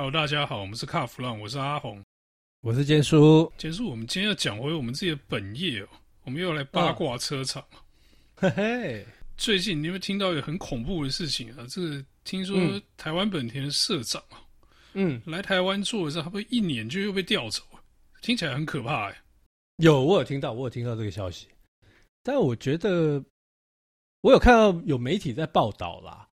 Hello，大家好，我们是卡弗朗，我是阿红，我是坚叔。坚叔，我们今天要讲回我们自己的本业哦，我们又来八卦车厂。嘿嘿，最近你有没有听到一个很恐怖的事情啊？这个听说台湾本田的社长啊，嗯，来台湾做的时候，他不一年就又被调走了，听起来很可怕哎。有，我有听到，我有听到这个消息，但我觉得我有看到有媒体在报道啦。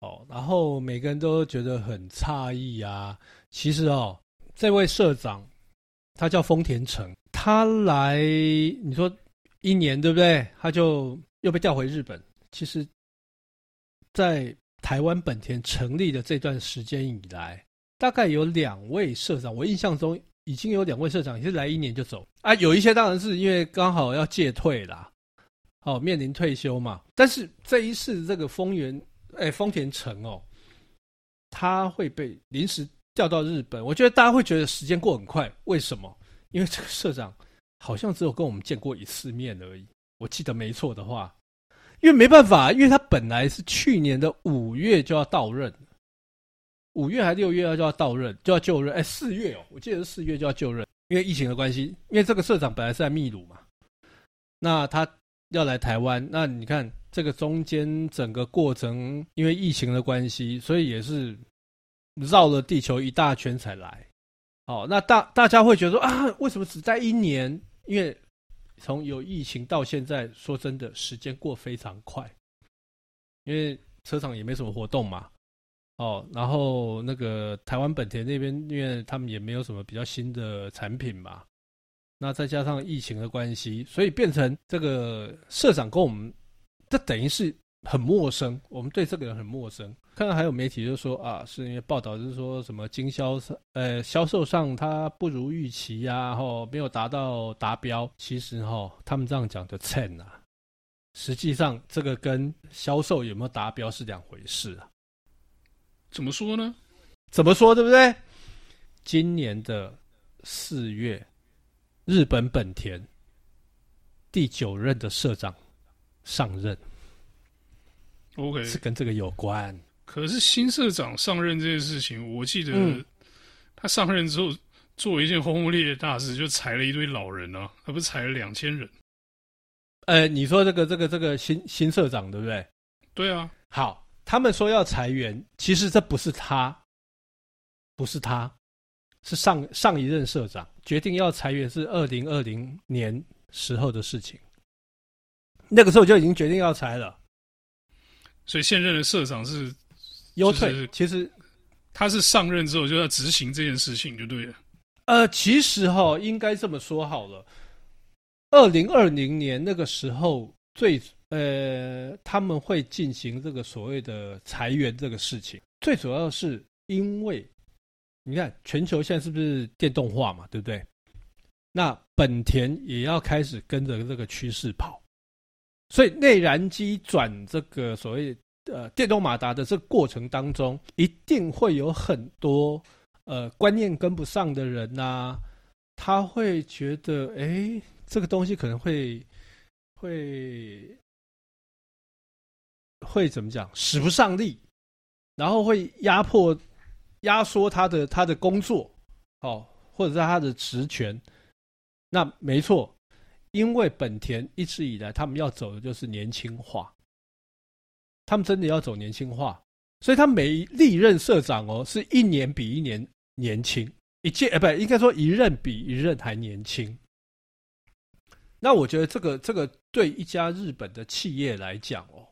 哦，然后每个人都觉得很诧异啊。其实哦，这位社长他叫丰田成，他来你说一年对不对？他就又被调回日本。其实，在台湾本田成立的这段时间以来，大概有两位社长，我印象中已经有两位社长也是来一年就走啊。有一些当然是因为刚好要届退啦，哦，面临退休嘛。但是这一次这个丰原。哎，丰田成哦，他会被临时调到日本。我觉得大家会觉得时间过很快，为什么？因为这个社长好像只有跟我们见过一次面而已。我记得没错的话，因为没办法，因为他本来是去年的五月就要到任，五月还六月要就要到任，就要就任。哎，四月哦，我记得是四月就要就任，因为疫情的关系。因为这个社长本来是在秘鲁嘛，那他要来台湾，那你看。这个中间整个过程，因为疫情的关系，所以也是绕了地球一大圈才来。好，那大大家会觉得说啊，为什么只待一年？因为从有疫情到现在，说真的，时间过非常快。因为车厂也没什么活动嘛，哦，然后那个台湾本田那边，因为他们也没有什么比较新的产品嘛，那再加上疫情的关系，所以变成这个社长跟我们。这等于是很陌生，我们对这个人很陌生。看到还有媒体就说啊，是因为报道就是说什么经销上，呃，销售上他不如预期呀、啊，吼，没有达到达标。其实哈，他们这样讲的称啊，实际上这个跟销售有没有达标是两回事啊。怎么说呢？怎么说对不对？今年的四月，日本本田第九任的社长。上任，OK，是跟这个有关。可是新社长上任这件事情，我记得他上任之后做一件轰轰烈烈的大事，就裁了一堆老人啊，他不是裁了两千人？呃，你说这个这个这个新新社长对不对？对啊。好，他们说要裁员，其实这不是他，不是他，是上上一任社长决定要裁员，是二零二零年时候的事情。那个时候就已经决定要裁了，所以现任的社长是优退。其实他是上任之后就要执行这件事情，就对了。呃，其实哈，应该这么说好了。二零二零年那个时候最呃，他们会进行这个所谓的裁员这个事情，最主要是因为你看全球现在是不是电动化嘛，对不对？那本田也要开始跟着这个趋势跑。所以内燃机转这个所谓呃电动马达的这个过程当中，一定会有很多呃观念跟不上的人呐、他会觉得哎这个东西可能会会会怎么讲使不上力，然后会压迫压缩他的他的工作哦，或者是他的职权，那没错。因为本田一直以来，他们要走的就是年轻化，他们真的要走年轻化，所以他每历任社长哦，是一年比一年年轻，一届呃，不，应该说一任比一任还年轻。那我觉得这个这个对一家日本的企业来讲哦，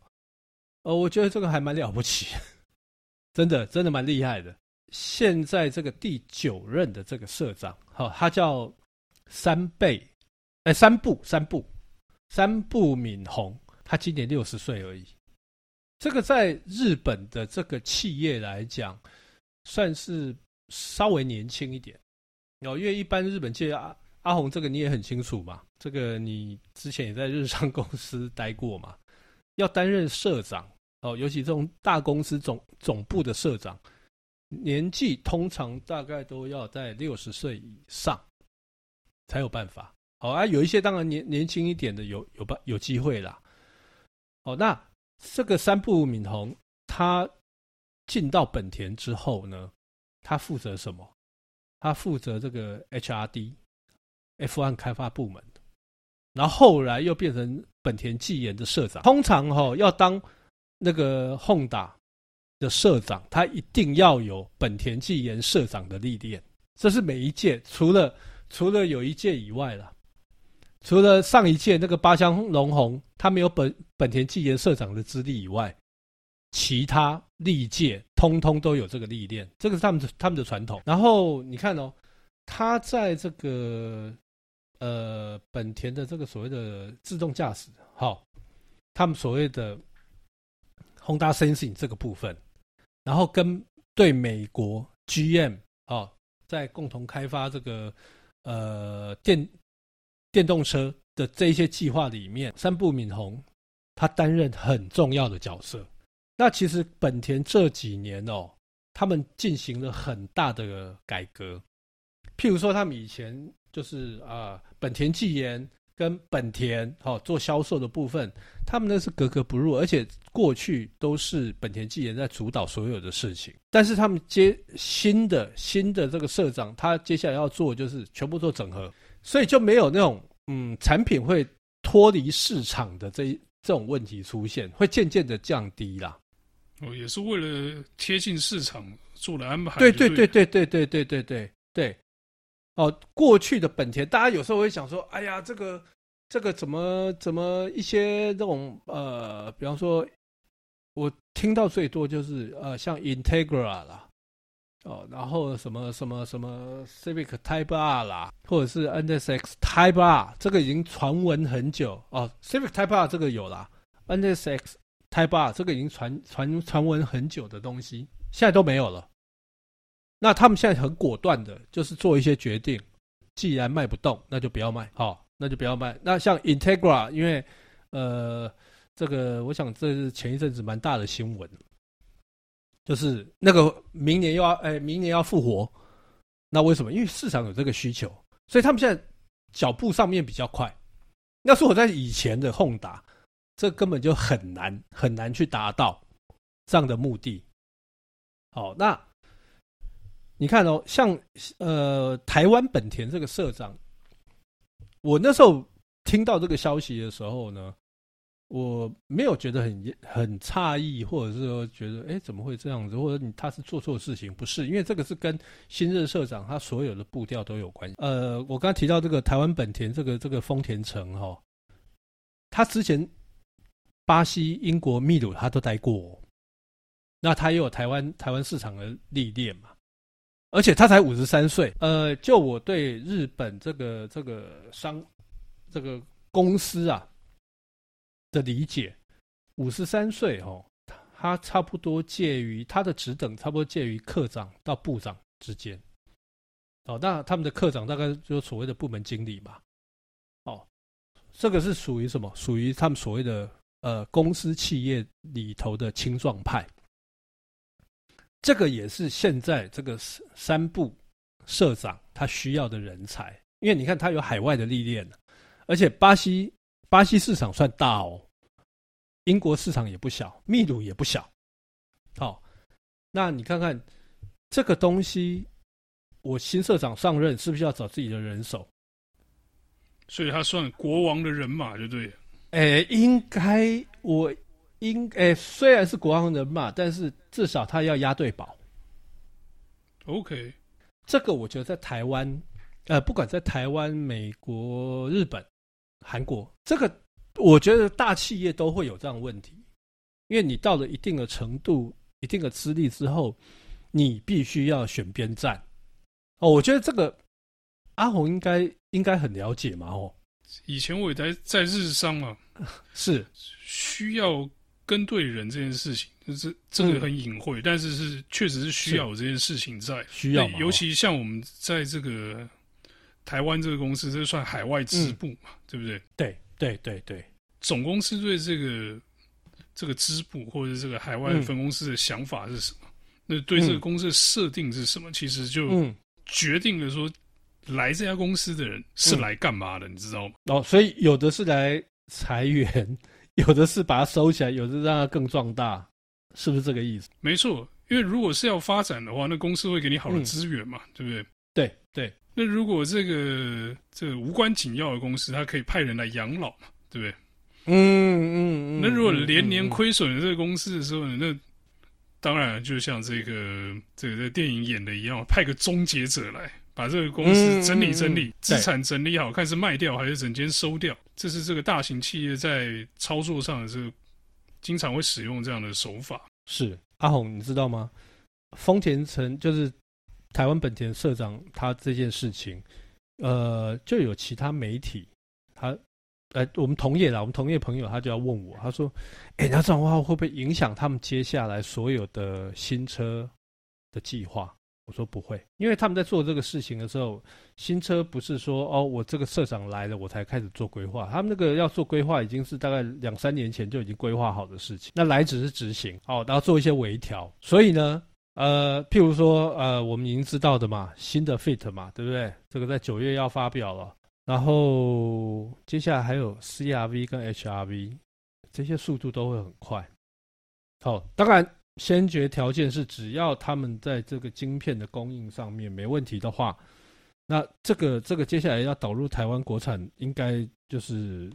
呃，我觉得这个还蛮了不起，真的真的蛮厉害的。现在这个第九任的这个社长，好，他叫三倍。哎，三部三部，三部敏宏，他今年六十岁而已。这个在日本的这个企业来讲，算是稍微年轻一点。哦，因为一般日本企业阿阿红，这个你也很清楚嘛。这个你之前也在日商公司待过嘛。要担任社长哦，尤其这种大公司总总部的社长，年纪通常大概都要在六十岁以上才有办法。好啊，有一些当然年年轻一点的有有办有机会啦。哦，那这个三部敏宏他进到本田之后呢，他负责什么？他负责这个 HRD F1 开发部门，然后后来又变成本田技研的社长。通常哈、哦、要当那个 Honda 的社长，他一定要有本田技研社长的历练。这是每一届，除了除了有一届以外了，除了上一届那个八乡龙红，他没有本本田技研社长的资历以外，其他历届通通都有这个历练，这个是他们的他们的传统。然后你看哦，他在这个呃本田的这个所谓的自动驾驶，好，他们所谓的 Honda Sensing 这个部分，然后跟对美国 GM 啊。在共同开发这个呃电电动车的这一些计划里面，三部敏宏他担任很重要的角色。那其实本田这几年哦，他们进行了很大的改革。譬如说，他们以前就是啊、呃，本田技研。跟本田哦做销售的部分，他们呢是格格不入，而且过去都是本田技研在主导所有的事情。但是他们接新的新的这个社长，他接下来要做就是全部做整合，所以就没有那种嗯产品会脱离市场的这这种问题出现，会渐渐的降低啦。哦，也是为了贴近市场做了安排。对对对对对对对对对对。哦，过去的本田，大家有时候会想说，哎呀，这个这个怎么怎么一些这种呃，比方说，我听到最多就是呃，像 Integra 啦，哦，然后什么什么什么 Civic Type R 啦，或者是 NSX Type R，这个已经传闻很久哦，Civic Type R 这个有啦，NSX Type R 这个已经传传传闻很久的东西，现在都没有了。那他们现在很果断的，就是做一些决定。既然卖不动，那就不要卖，好、哦，那就不要卖。那像 Integra，因为呃，这个我想这是前一阵子蛮大的新闻，就是那个明年又要哎，明年要复活。那为什么？因为市场有这个需求，所以他们现在脚步上面比较快。要是我在以前的轰打这根本就很难很难去达到这样的目的。好，那。你看哦，像呃台湾本田这个社长，我那时候听到这个消息的时候呢，我没有觉得很很诧异，或者是说觉得哎怎么会这样子，或者你他是做错事情，不是，因为这个是跟新任社长他所有的步调都有关系。呃，我刚刚提到这个台湾本田这个这个丰田城哈、哦，他之前巴西、英国、秘鲁他都待过，那他也有台湾台湾市场的历练嘛。而且他才五十三岁，呃，就我对日本这个这个商这个公司啊的理解，五十三岁哦，他差不多介于他的职等，差不多介于课长到部长之间。哦，那他们的课长大概就是所谓的部门经理嘛。哦，这个是属于什么？属于他们所谓的呃公司企业里头的青壮派。这个也是现在这个三部社长他需要的人才，因为你看他有海外的历练，而且巴西巴西市场算大哦，英国市场也不小，秘鲁也不小。好，那你看看这个东西，我新社长上任是不是要找自己的人手？所以他算国王的人马，就对。哎，应该我。应诶，虽然是国王人嘛，但是至少他要押对宝。OK，这个我觉得在台湾，呃，不管在台湾、美国、日本、韩国，这个我觉得大企业都会有这样的问题，因为你到了一定的程度、一定的资历之后，你必须要选边站。哦，我觉得这个阿红应该应该很了解嘛。哦，以前我也在在日商嘛，是需要。跟对人这件事情，就是这个很隐晦，嗯、但是是确实是需要有这件事情在需要。尤其像我们在这个台湾这个公司，这算海外支部嘛，嗯、对不对？对对对对，总公司对这个这个支部或者这个海外分公司的想法是什么？嗯、那对这个公司的设定是什么？嗯、其实就决定了说，来这家公司的人是来干嘛的，嗯、你知道吗？哦，所以有的是来裁员。有的是把它收起来，有的让它更壮大，是不是这个意思？没错，因为如果是要发展的话，那公司会给你好的资源嘛，嗯、对不对？对对。那如果这个这个无关紧要的公司，它可以派人来养老嘛，对不对？嗯嗯嗯。那如果连年亏损的这个公司的时候呢，那当然就像这个这个在电影演的一样，派个终结者来把这个公司整理整理，资产整理好，看是卖掉还是整间收掉。这是这个大型企业在操作上的这个经常会使用这样的手法。是阿红，你知道吗？丰田城就是。台湾本田社长他这件事情，呃，就有其他媒体，他，呃，我们同业的，我们同业朋友，他就要问我，他说，哎，那这样的话会不会影响他们接下来所有的新车的计划？我说不会，因为他们在做这个事情的时候，新车不是说哦，我这个社长来了，我才开始做规划，他们那个要做规划已经是大概两三年前就已经规划好的事情，那来只是执行，哦，然后做一些微调，所以呢。呃，譬如说，呃，我们已经知道的嘛，新的 Fit 嘛，对不对？这个在九月要发表了，然后接下来还有 CRV 跟 HRV，这些速度都会很快。好，当然先决条件是只要他们在这个晶片的供应上面没问题的话，那这个这个接下来要导入台湾国产，应该就是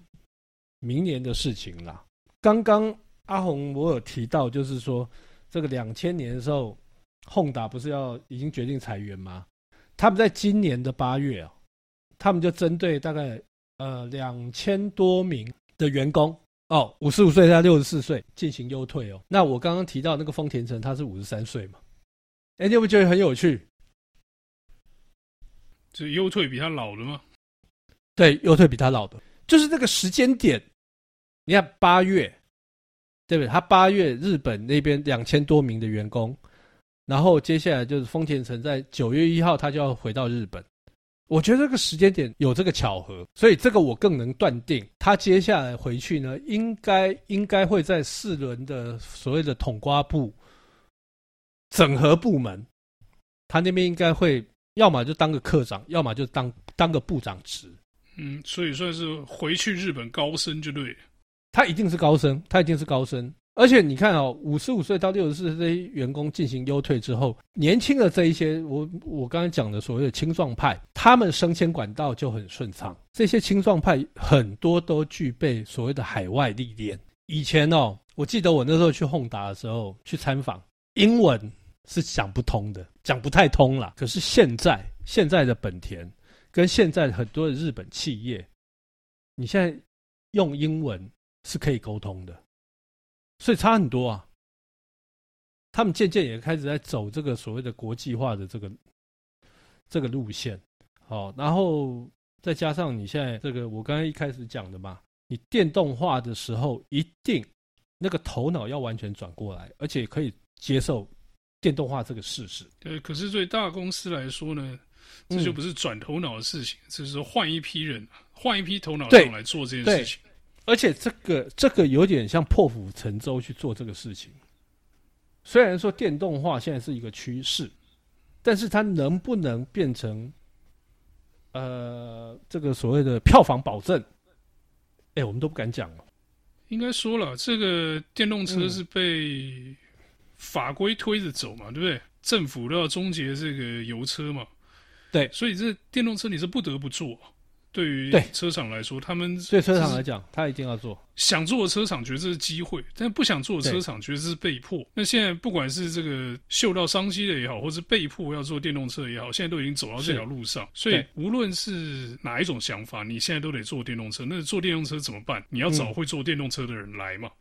明年的事情啦。刚刚阿红我有提到，就是说这个两千年的时候。宏达不是要已经决定裁员吗？他们在今年的八月啊，他们就针对大概呃两千多名的员工哦，五十五岁到六十四岁进行优退哦。那我刚刚提到那个丰田城，他是五十三岁嘛？哎，你有没有觉得很有趣？是优退比他老的吗？对，优退比他老的，就是那个时间点。你看八月，对不对？他八月日本那边两千多名的员工。然后接下来就是丰田城在九月一号，他就要回到日本。我觉得这个时间点有这个巧合，所以这个我更能断定，他接下来回去呢，应该应该会在四轮的所谓的统括部整合部门，他那边应该会要么就当个课长，要么就当当个部长职。嗯，所以算是回去日本高升就对。他一定是高升，他一定是高升。而且你看哦，五十五岁到六十四岁员工进行优退之后，年轻的这一些，我我刚才讲的所谓的青壮派，他们升迁管道就很顺畅。这些青壮派很多都具备所谓的海外历练。以前哦，我记得我那时候去宏达的时候去参访，英文是讲不通的，讲不太通啦。可是现在现在的本田跟现在很多的日本企业，你现在用英文是可以沟通的。所以差很多啊！他们渐渐也开始在走这个所谓的国际化的这个这个路线，好，然后再加上你现在这个我刚才一开始讲的嘛，你电动化的时候，一定那个头脑要完全转过来，而且可以接受电动化这个事实。对，可是对大公司来说呢，这就不是转头脑的事情，这、嗯、是换一批人，换一批头脑上来做这件事情。而且这个这个有点像破釜沉舟去做这个事情。虽然说电动化现在是一个趋势，但是它能不能变成呃这个所谓的票房保证？哎，我们都不敢讲了。应该说了，这个电动车是被法规推着走嘛，嗯、对不对？政府都要终结这个油车嘛，对，所以这电动车你是不得不做。对于车厂来说，他们对车厂来讲，他一定要做。想做的车厂觉得这是机会，但不想做的车厂觉得这是被迫。那现在不管是这个嗅到商机的也好，或是被迫要做电动车也好，现在都已经走到这条路上。所以无论是哪一种想法，你现在都得做电动车。那做电动车怎么办？你要找会做电动车的人来嘛？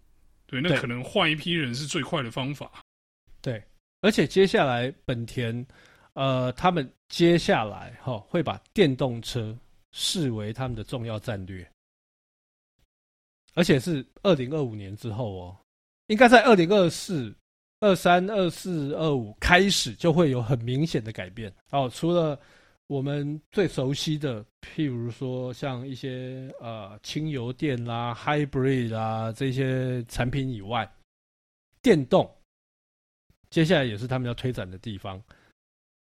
对，那可能换一批人是最快的方法。对，而且接下来本田，呃，他们接下来哈会把电动车。视为他们的重要战略，而且是二零二五年之后哦，应该在二零二四、二三、二四、二五开始就会有很明显的改变哦。除了我们最熟悉的，譬如说像一些呃轻油电啦、hybrid 啦这些产品以外，电动接下来也是他们要推展的地方。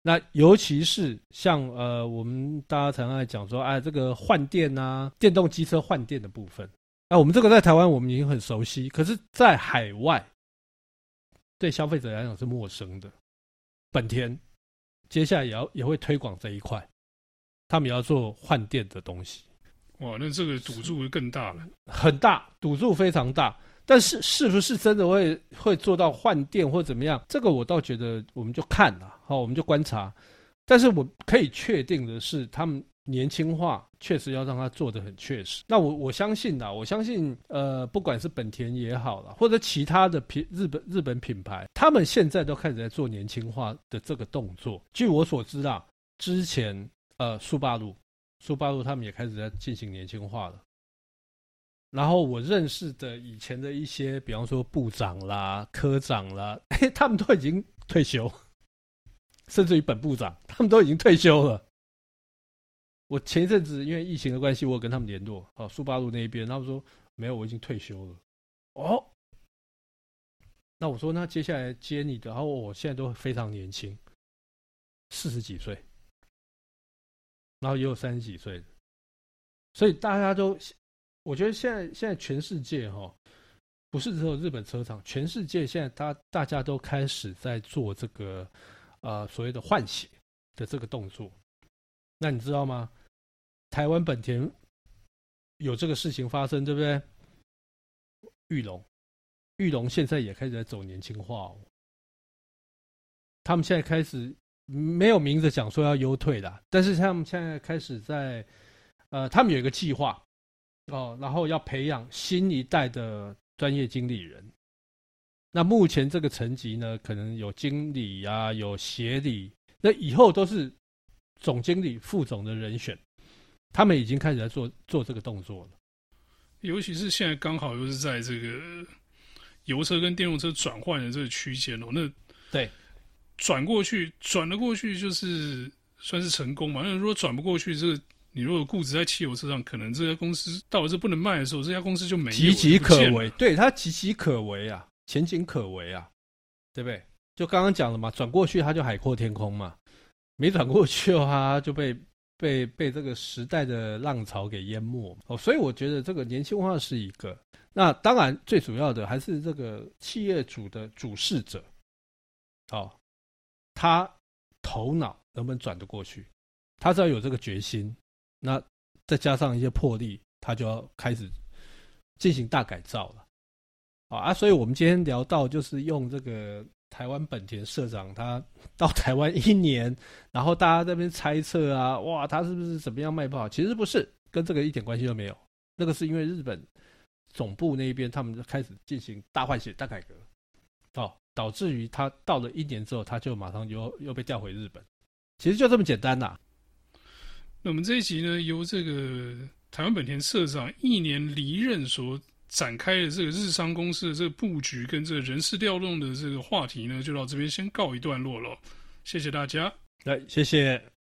那尤其是像呃，我们大家常常在讲说，哎，这个换电啊，电动机车换电的部分，那我们这个在台湾我们已经很熟悉，可是，在海外，对消费者来讲是陌生的。本田接下来也要也会推广这一块，他们也要做换电的东西。哇，那这个赌注会更大了，很大，赌注非常大。但是是不是真的会会做到换电或怎么样？这个我倒觉得我们就看了，好，我们就观察。但是我可以确定的是，他们年轻化确实要让它做得很确实。那我我相信呐，我相信呃，不管是本田也好了，或者其他的品日本日本品牌，他们现在都开始在做年轻化的这个动作。据我所知啊，之前呃，速八路，速霸陆他们也开始在进行年轻化了。然后我认识的以前的一些，比方说部长啦、科长啦，哎，他们都已经退休，甚至于本部长，他们都已经退休了。我前一阵子因为疫情的关系，我有跟他们联络，哦，速霸陆那一边，他们说没有，我已经退休了。哦，那我说那接下来接你的，然后我现在都非常年轻，四十几岁，然后也有三十几岁，所以大家都。我觉得现在现在全世界哈、哦，不是只有日本车厂，全世界现在大大家都开始在做这个呃所谓的换血的这个动作。那你知道吗？台湾本田有这个事情发生，对不对？玉龙，玉龙现在也开始在走年轻化哦。他们现在开始没有明着讲说要优退的，但是他们现在开始在呃，他们有一个计划。哦，然后要培养新一代的专业经理人。那目前这个层级呢，可能有经理呀、啊，有协理，那以后都是总经理、副总的人选。他们已经开始在做做这个动作了。尤其是现在刚好又是在这个油车跟电动车转换的这个区间哦，那对转过去转了过去，就是算是成功嘛。那如果转不过去，这个。你如果固执在汽油车上，可能这家公司到了这不能卖的时候，这家公司就没有岌岌可危。对，它岌岌可危啊，前景可危啊，对不对？就刚刚讲了嘛，转过去它就海阔天空嘛，没转过去的话就被被被这个时代的浪潮给淹没哦。所以我觉得这个年轻化是一个。那当然最主要的还是这个企业主的主事者，哦，他头脑能不能转得过去？他只要有这个决心。那再加上一些魄力，他就要开始进行大改造了，好啊！所以我们今天聊到，就是用这个台湾本田社长他 到台湾一年，然后大家这边猜测啊，哇，他是不是怎么样卖不好？其实不是，跟这个一点关系都没有。那个是因为日本总部那边他们就开始进行大换血、大改革，哦，导致于他到了一年之后，他就马上又又被调回日本。其实就这么简单呐、那我们这一集呢，由这个台湾本田社长一年离任所展开的这个日商公司的这个布局跟这个人事调动的这个话题呢，就到这边先告一段落了。谢谢大家，来，谢谢。